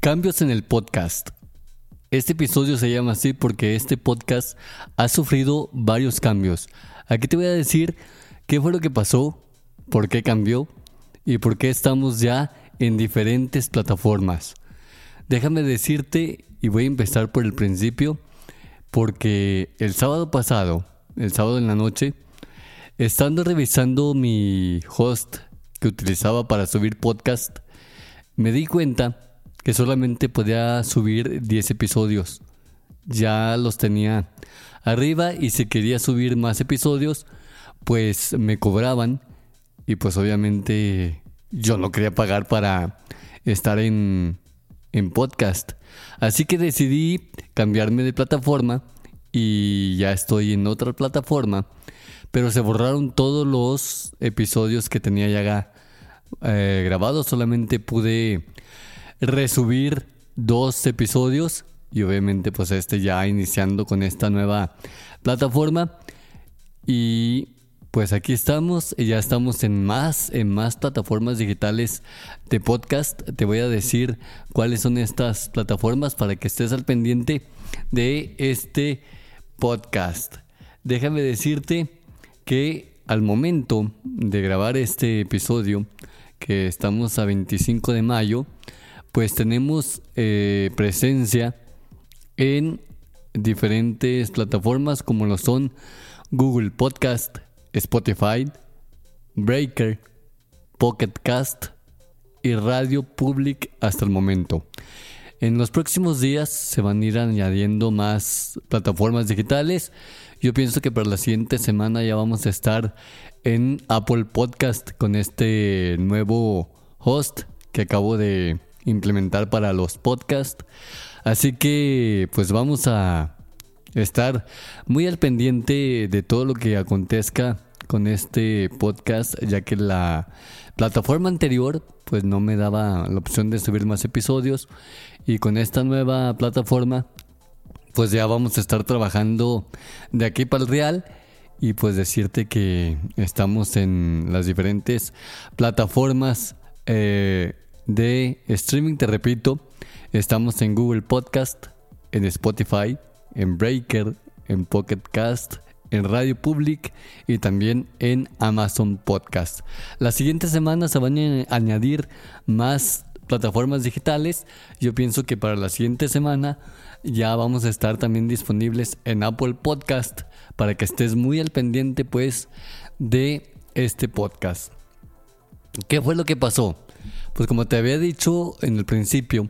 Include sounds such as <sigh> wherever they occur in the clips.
Cambios en el podcast. Este episodio se llama así porque este podcast ha sufrido varios cambios. Aquí te voy a decir qué fue lo que pasó, por qué cambió y por qué estamos ya en diferentes plataformas. Déjame decirte, y voy a empezar por el principio, porque el sábado pasado, el sábado en la noche, estando revisando mi host que utilizaba para subir podcast, me di cuenta que solamente podía subir 10 episodios. Ya los tenía arriba y si quería subir más episodios, pues me cobraban y pues obviamente yo no quería pagar para estar en, en podcast. Así que decidí cambiarme de plataforma y ya estoy en otra plataforma. Pero se borraron todos los episodios que tenía ya eh, grabados. Solamente pude resubir dos episodios y obviamente pues este ya iniciando con esta nueva plataforma. Y pues aquí estamos, ya estamos en más, en más plataformas digitales de podcast. Te voy a decir cuáles son estas plataformas para que estés al pendiente de este podcast. Déjame decirte que al momento de grabar este episodio, que estamos a 25 de mayo, pues tenemos eh, presencia en diferentes plataformas como lo son Google Podcast, Spotify, Breaker, Pocket Cast y Radio Public hasta el momento. En los próximos días se van a ir añadiendo más plataformas digitales. Yo pienso que para la siguiente semana ya vamos a estar en Apple Podcast con este nuevo host que acabo de implementar para los podcasts. Así que pues vamos a estar muy al pendiente de todo lo que acontezca con este podcast, ya que la plataforma anterior pues no me daba la opción de subir más episodios y con esta nueva plataforma pues ya vamos a estar trabajando de aquí para el real y pues decirte que estamos en las diferentes plataformas eh, de streaming, te repito, estamos en Google Podcast, en Spotify, en Breaker, en Pocket Cast, en Radio Public y también en Amazon Podcast. Las siguientes semanas se van a añadir más plataformas digitales. Yo pienso que para la siguiente semana ya vamos a estar también disponibles en Apple Podcast para que estés muy al pendiente pues de este podcast. ¿Qué fue lo que pasó? Pues como te había dicho en el principio,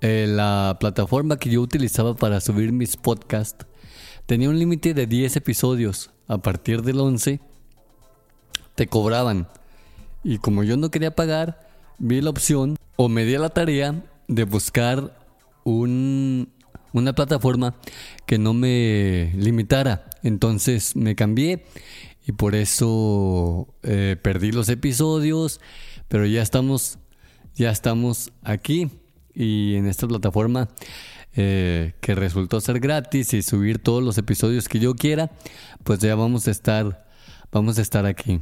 eh, la plataforma que yo utilizaba para subir mis podcasts tenía un límite de 10 episodios. A partir del 11 te cobraban. Y como yo no quería pagar, vi la opción o me di la tarea de buscar un, una plataforma que no me limitara. Entonces me cambié y por eso eh, perdí los episodios pero ya estamos, ya estamos aquí y en esta plataforma eh, que resultó ser gratis y subir todos los episodios que yo quiera, pues ya vamos a estar, vamos a estar aquí.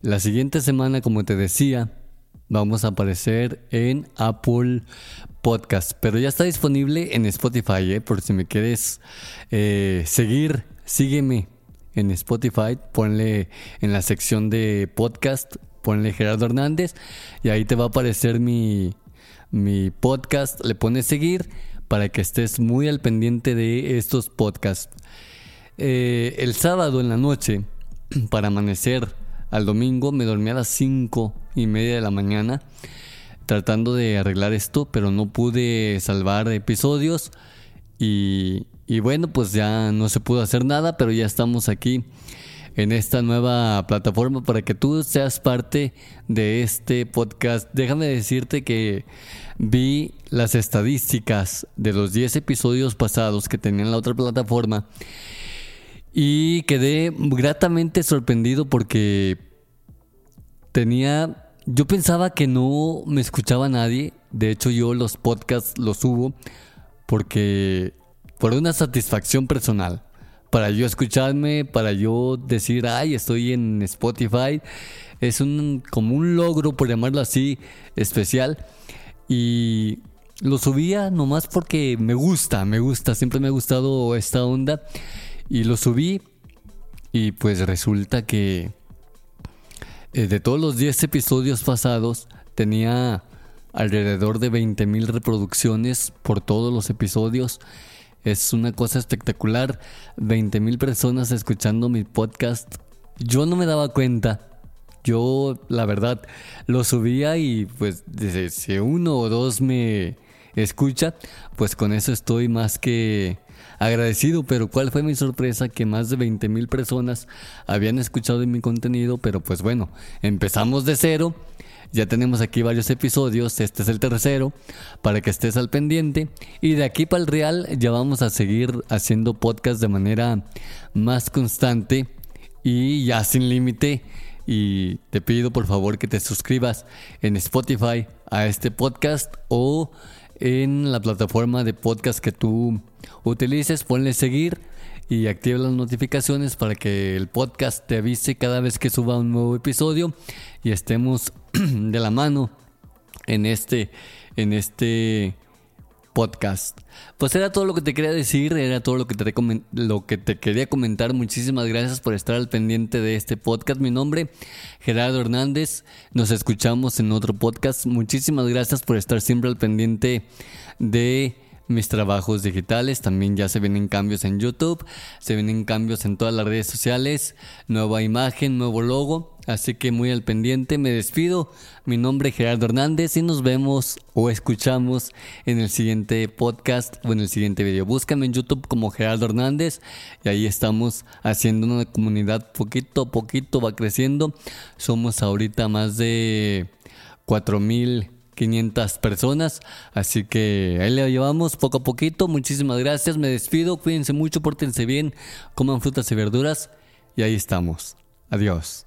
La siguiente semana, como te decía, vamos a aparecer en Apple Podcast, pero ya está disponible en Spotify, ¿eh? por si me quieres eh, seguir, sígueme en Spotify, ponle en la sección de podcast ponle Gerardo Hernández y ahí te va a aparecer mi, mi podcast, le pones seguir para que estés muy al pendiente de estos podcasts. Eh, el sábado en la noche, <clears throat> para amanecer al domingo, me dormí a las cinco y media de la mañana tratando de arreglar esto, pero no pude salvar episodios y, y bueno, pues ya no se pudo hacer nada, pero ya estamos aquí en esta nueva plataforma para que tú seas parte de este podcast. Déjame decirte que vi las estadísticas de los 10 episodios pasados que tenían la otra plataforma y quedé gratamente sorprendido porque tenía yo pensaba que no me escuchaba nadie. De hecho, yo los podcasts los subo porque por una satisfacción personal. Para yo escucharme, para yo decir, ay, estoy en Spotify. Es un, como un logro, por llamarlo así, especial. Y lo subía nomás porque me gusta, me gusta. Siempre me ha gustado esta onda. Y lo subí. Y pues resulta que eh, de todos los 10 episodios pasados, tenía alrededor de 20.000 reproducciones por todos los episodios. Es una cosa espectacular. 20.000 personas escuchando mi podcast. Yo no me daba cuenta. Yo, la verdad, lo subía y pues si uno o dos me escucha, pues con eso estoy más que agradecido, pero ¿cuál fue mi sorpresa? Que más de 20 mil personas habían escuchado mi contenido, pero pues bueno, empezamos de cero. Ya tenemos aquí varios episodios, este es el tercero, para que estés al pendiente. Y de aquí para el real ya vamos a seguir haciendo podcast de manera más constante y ya sin límite. Y te pido por favor que te suscribas en Spotify a este podcast o en la plataforma de podcast que tú utilices, ponle seguir y activa las notificaciones para que el podcast te avise cada vez que suba un nuevo episodio y estemos <clears throat> de la mano en este en este podcast. Pues era todo lo que te quería decir, era todo lo que te, lo que te quería comentar. Muchísimas gracias por estar al pendiente de este podcast. Mi nombre, Gerardo Hernández. Nos escuchamos en otro podcast. Muchísimas gracias por estar siempre al pendiente de mis trabajos digitales. También ya se vienen cambios en YouTube, se vienen cambios en todas las redes sociales, nueva imagen, nuevo logo. Así que muy al pendiente, me despido. Mi nombre es Gerardo Hernández y nos vemos o escuchamos en el siguiente podcast o en el siguiente video. Búscame en YouTube como Gerardo Hernández y ahí estamos haciendo una comunidad poquito a poquito, va creciendo. Somos ahorita más de 4000 500 personas. Así que ahí le llevamos poco a poquito. Muchísimas gracias. Me despido. Cuídense mucho, pórtense bien, coman frutas y verduras. Y ahí estamos. Adiós.